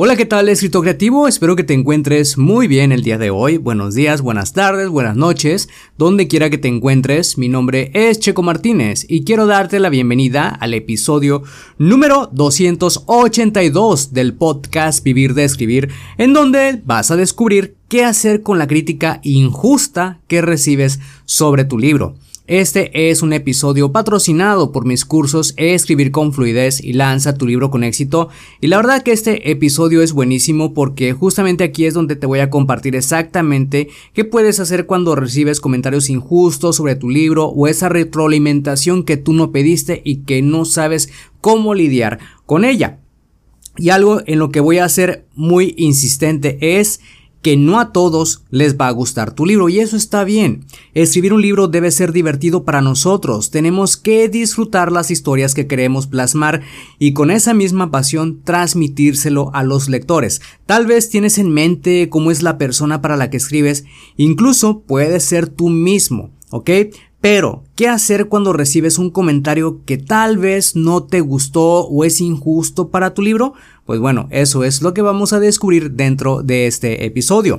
Hola, ¿qué tal, escritor creativo? Espero que te encuentres muy bien el día de hoy. Buenos días, buenas tardes, buenas noches, donde quiera que te encuentres. Mi nombre es Checo Martínez y quiero darte la bienvenida al episodio número 282 del podcast Vivir de Escribir, en donde vas a descubrir qué hacer con la crítica injusta que recibes sobre tu libro. Este es un episodio patrocinado por mis cursos Escribir con fluidez y lanza tu libro con éxito. Y la verdad que este episodio es buenísimo porque justamente aquí es donde te voy a compartir exactamente qué puedes hacer cuando recibes comentarios injustos sobre tu libro o esa retroalimentación que tú no pediste y que no sabes cómo lidiar con ella. Y algo en lo que voy a ser muy insistente es que no a todos les va a gustar tu libro y eso está bien. Escribir un libro debe ser divertido para nosotros, tenemos que disfrutar las historias que queremos plasmar y con esa misma pasión transmitírselo a los lectores. Tal vez tienes en mente cómo es la persona para la que escribes, incluso puede ser tú mismo, ¿ok? Pero, ¿qué hacer cuando recibes un comentario que tal vez no te gustó o es injusto para tu libro? Pues bueno, eso es lo que vamos a descubrir dentro de este episodio.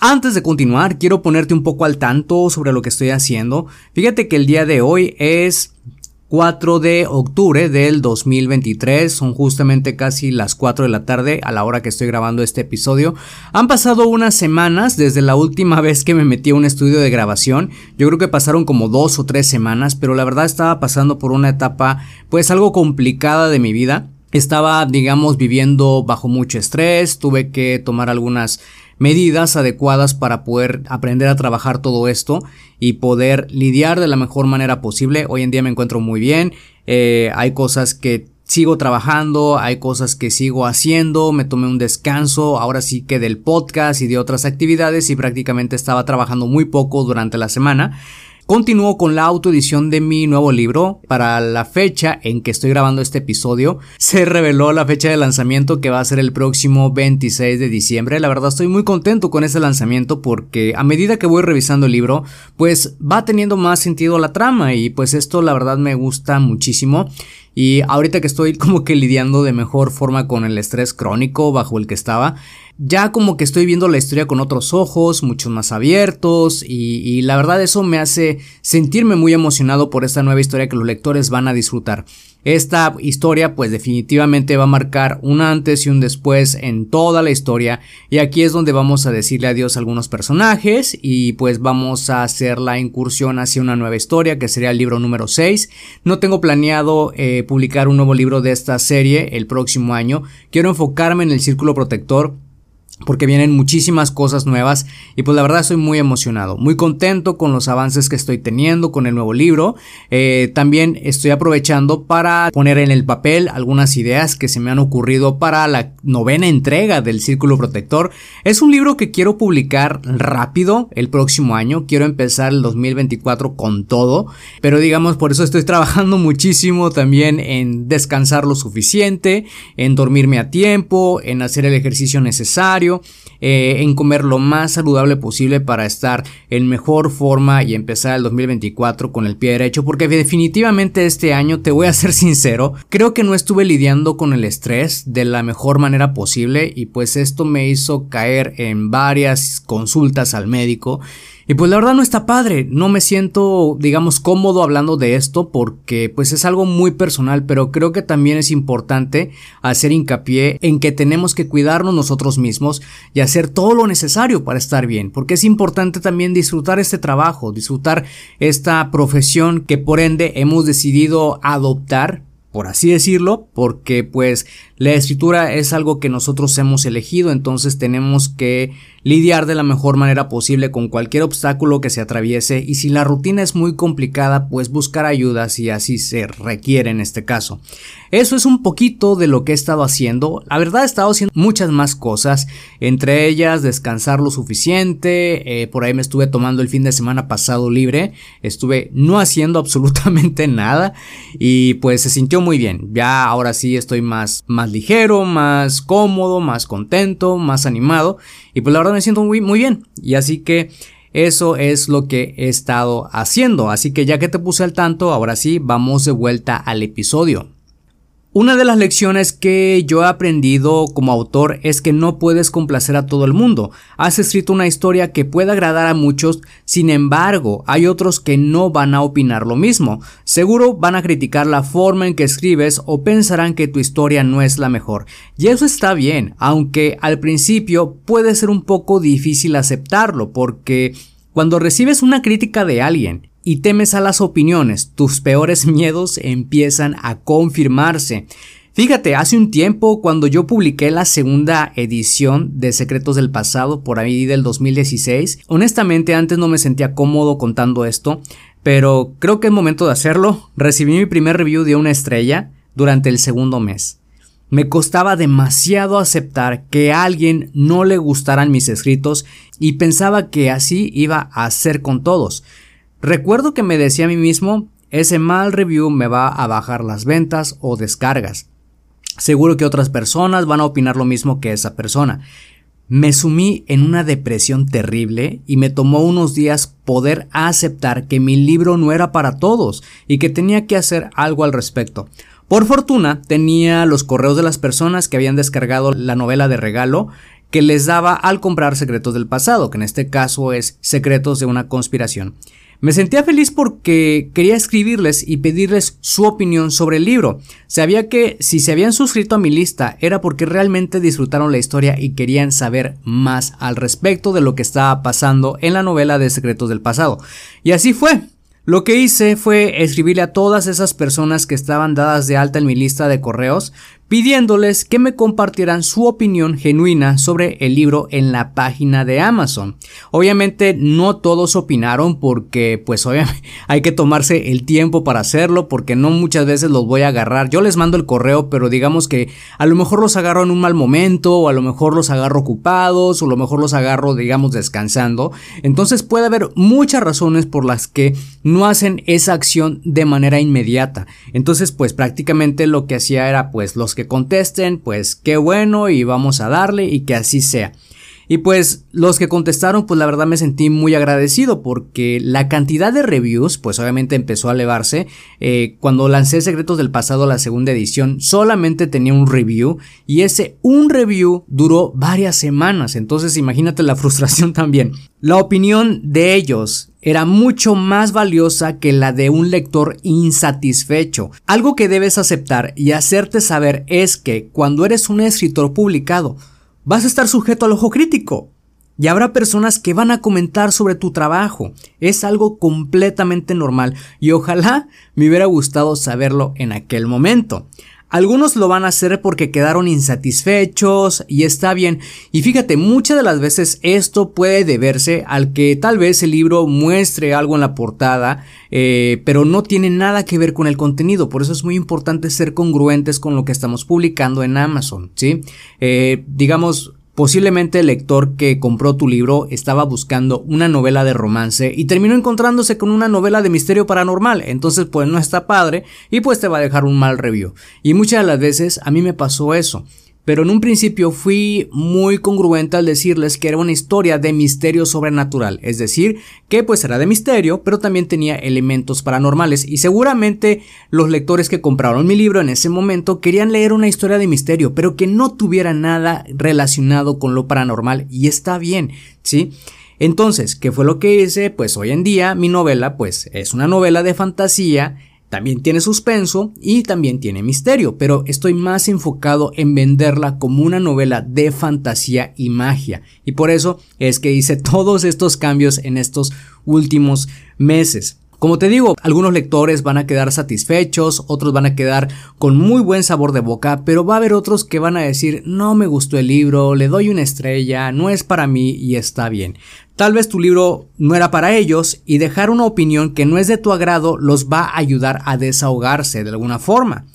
Antes de continuar, quiero ponerte un poco al tanto sobre lo que estoy haciendo. Fíjate que el día de hoy es 4 de octubre del 2023. Son justamente casi las 4 de la tarde a la hora que estoy grabando este episodio. Han pasado unas semanas desde la última vez que me metí a un estudio de grabación. Yo creo que pasaron como dos o tres semanas, pero la verdad estaba pasando por una etapa pues algo complicada de mi vida. Estaba, digamos, viviendo bajo mucho estrés, tuve que tomar algunas medidas adecuadas para poder aprender a trabajar todo esto y poder lidiar de la mejor manera posible. Hoy en día me encuentro muy bien, eh, hay cosas que sigo trabajando, hay cosas que sigo haciendo, me tomé un descanso, ahora sí que del podcast y de otras actividades y prácticamente estaba trabajando muy poco durante la semana. Continúo con la autoedición de mi nuevo libro. Para la fecha en que estoy grabando este episodio, se reveló la fecha de lanzamiento que va a ser el próximo 26 de diciembre. La verdad estoy muy contento con ese lanzamiento porque a medida que voy revisando el libro, pues va teniendo más sentido la trama y pues esto la verdad me gusta muchísimo. Y ahorita que estoy como que lidiando de mejor forma con el estrés crónico bajo el que estaba, ya como que estoy viendo la historia con otros ojos, muchos más abiertos, y, la verdad eso me hace sentirme muy emocionado por esta nueva historia que los lectores van a disfrutar. Esta historia pues definitivamente va a marcar un antes y un después en toda la historia y aquí es donde vamos a decirle adiós a algunos personajes y pues vamos a hacer la incursión hacia una nueva historia que sería el libro número 6. No tengo planeado eh, publicar un nuevo libro de esta serie el próximo año, quiero enfocarme en el círculo protector porque vienen muchísimas cosas nuevas y pues la verdad estoy muy emocionado, muy contento con los avances que estoy teniendo con el nuevo libro. Eh, también estoy aprovechando para poner en el papel algunas ideas que se me han ocurrido para la novena entrega del Círculo Protector. Es un libro que quiero publicar rápido el próximo año, quiero empezar el 2024 con todo, pero digamos por eso estoy trabajando muchísimo también en descansar lo suficiente, en dormirme a tiempo, en hacer el ejercicio necesario eh, en comer lo más saludable posible para estar en mejor forma y empezar el 2024 con el pie derecho, porque definitivamente este año, te voy a ser sincero, creo que no estuve lidiando con el estrés de la mejor manera posible y pues esto me hizo caer en varias consultas al médico y pues la verdad no está padre, no me siento, digamos, cómodo hablando de esto porque pues es algo muy personal, pero creo que también es importante hacer hincapié en que tenemos que cuidarnos nosotros mismos y hacer todo lo necesario para estar bien, porque es importante también disfrutar este trabajo, disfrutar esta profesión que por ende hemos decidido adoptar por así decirlo, porque pues la escritura es algo que nosotros hemos elegido, entonces tenemos que lidiar de la mejor manera posible con cualquier obstáculo que se atraviese y si la rutina es muy complicada, pues buscar ayuda si así se requiere en este caso. Eso es un poquito de lo que he estado haciendo. La verdad he estado haciendo muchas más cosas, entre ellas descansar lo suficiente, eh, por ahí me estuve tomando el fin de semana pasado libre, estuve no haciendo absolutamente nada y pues se sintió muy bien. Ya ahora sí estoy más, más ligero, más cómodo, más contento, más animado y pues la verdad me siento muy, muy bien. Y así que eso es lo que he estado haciendo. Así que ya que te puse al tanto, ahora sí, vamos de vuelta al episodio. Una de las lecciones que yo he aprendido como autor es que no puedes complacer a todo el mundo. Has escrito una historia que puede agradar a muchos, sin embargo, hay otros que no van a opinar lo mismo. Seguro van a criticar la forma en que escribes o pensarán que tu historia no es la mejor. Y eso está bien, aunque al principio puede ser un poco difícil aceptarlo, porque cuando recibes una crítica de alguien y temes a las opiniones, tus peores miedos empiezan a confirmarse. Fíjate, hace un tiempo cuando yo publiqué la segunda edición de Secretos del Pasado por ahí del 2016, honestamente antes no me sentía cómodo contando esto, pero creo que es momento de hacerlo. Recibí mi primer review de una estrella durante el segundo mes. Me costaba demasiado aceptar que a alguien no le gustaran mis escritos y pensaba que así iba a ser con todos. Recuerdo que me decía a mí mismo, ese mal review me va a bajar las ventas o descargas. Seguro que otras personas van a opinar lo mismo que esa persona. Me sumí en una depresión terrible y me tomó unos días poder aceptar que mi libro no era para todos y que tenía que hacer algo al respecto. Por fortuna tenía los correos de las personas que habían descargado la novela de regalo que les daba al comprar Secretos del Pasado, que en este caso es Secretos de una conspiración. Me sentía feliz porque quería escribirles y pedirles su opinión sobre el libro. Sabía que si se habían suscrito a mi lista era porque realmente disfrutaron la historia y querían saber más al respecto de lo que estaba pasando en la novela de Secretos del Pasado. Y así fue. Lo que hice fue escribirle a todas esas personas que estaban dadas de alta en mi lista de correos, pidiéndoles que me compartieran su opinión genuina sobre el libro en la página de Amazon. Obviamente no todos opinaron porque pues obviamente hay que tomarse el tiempo para hacerlo porque no muchas veces los voy a agarrar. Yo les mando el correo, pero digamos que a lo mejor los agarro en un mal momento o a lo mejor los agarro ocupados o a lo mejor los agarro digamos descansando. Entonces puede haber muchas razones por las que no hacen esa acción de manera inmediata. Entonces, pues prácticamente lo que hacía era, pues los que contesten, pues qué bueno y vamos a darle y que así sea. Y pues los que contestaron, pues la verdad me sentí muy agradecido porque la cantidad de reviews, pues obviamente empezó a elevarse. Eh, cuando lancé Secretos del Pasado, la segunda edición, solamente tenía un review y ese un review duró varias semanas. Entonces imagínate la frustración también. La opinión de ellos era mucho más valiosa que la de un lector insatisfecho. Algo que debes aceptar y hacerte saber es que cuando eres un escritor publicado, vas a estar sujeto al ojo crítico. Y habrá personas que van a comentar sobre tu trabajo. Es algo completamente normal y ojalá me hubiera gustado saberlo en aquel momento. Algunos lo van a hacer porque quedaron insatisfechos y está bien. Y fíjate, muchas de las veces esto puede deberse al que tal vez el libro muestre algo en la portada, eh, pero no tiene nada que ver con el contenido. Por eso es muy importante ser congruentes con lo que estamos publicando en Amazon, ¿sí? Eh, digamos, Posiblemente el lector que compró tu libro estaba buscando una novela de romance y terminó encontrándose con una novela de misterio paranormal, entonces pues no está padre y pues te va a dejar un mal review. Y muchas de las veces a mí me pasó eso. Pero en un principio fui muy congruente al decirles que era una historia de misterio sobrenatural, es decir, que pues era de misterio, pero también tenía elementos paranormales y seguramente los lectores que compraron mi libro en ese momento querían leer una historia de misterio, pero que no tuviera nada relacionado con lo paranormal y está bien, ¿sí? Entonces, ¿qué fue lo que hice? Pues hoy en día mi novela pues es una novela de fantasía también tiene suspenso y también tiene misterio, pero estoy más enfocado en venderla como una novela de fantasía y magia. Y por eso es que hice todos estos cambios en estos últimos meses. Como te digo, algunos lectores van a quedar satisfechos, otros van a quedar con muy buen sabor de boca, pero va a haber otros que van a decir no me gustó el libro, le doy una estrella, no es para mí y está bien. Tal vez tu libro no era para ellos y dejar una opinión que no es de tu agrado los va a ayudar a desahogarse de alguna forma.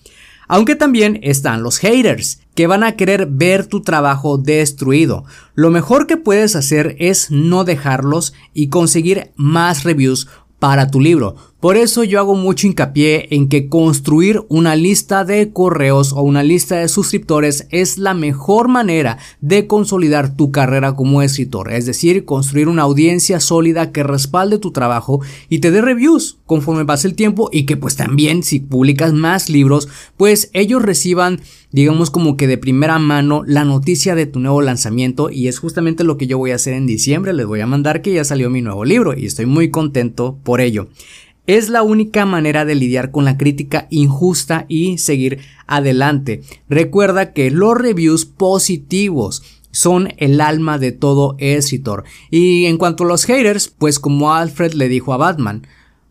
Aunque también están los haters, que van a querer ver tu trabajo destruido. Lo mejor que puedes hacer es no dejarlos y conseguir más reviews para tu libro. Por eso yo hago mucho hincapié en que construir una lista de correos o una lista de suscriptores es la mejor manera de consolidar tu carrera como escritor, es decir, construir una audiencia sólida que respalde tu trabajo y te dé reviews conforme pase el tiempo y que pues también si publicas más libros, pues ellos reciban digamos como que de primera mano la noticia de tu nuevo lanzamiento y es justamente lo que yo voy a hacer en diciembre, les voy a mandar que ya salió mi nuevo libro y estoy muy contento por ello. Es la única manera de lidiar con la crítica injusta y seguir adelante. Recuerda que los reviews positivos son el alma de todo escritor. Y en cuanto a los haters, pues como Alfred le dijo a Batman,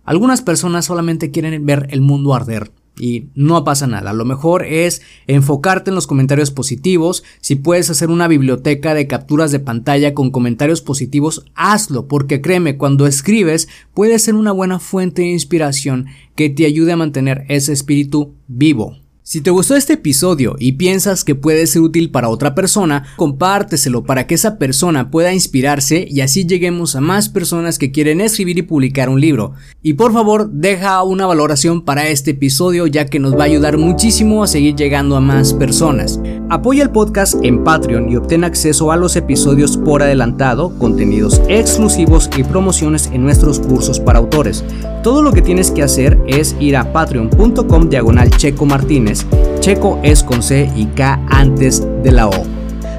algunas personas solamente quieren ver el mundo arder y no pasa nada. Lo mejor es enfocarte en los comentarios positivos. Si puedes hacer una biblioteca de capturas de pantalla con comentarios positivos, hazlo, porque créeme, cuando escribes puede ser una buena fuente de inspiración que te ayude a mantener ese espíritu vivo. Si te gustó este episodio y piensas que puede ser útil para otra persona, compárteselo para que esa persona pueda inspirarse y así lleguemos a más personas que quieren escribir y publicar un libro. Y por favor, deja una valoración para este episodio ya que nos va a ayudar muchísimo a seguir llegando a más personas. Apoya el podcast en Patreon y obtén acceso a los episodios por adelantado, contenidos exclusivos y promociones en nuestros cursos para autores. Todo lo que tienes que hacer es ir a patreon.com diagonal checo martínez. Checo es con C y K antes de la O.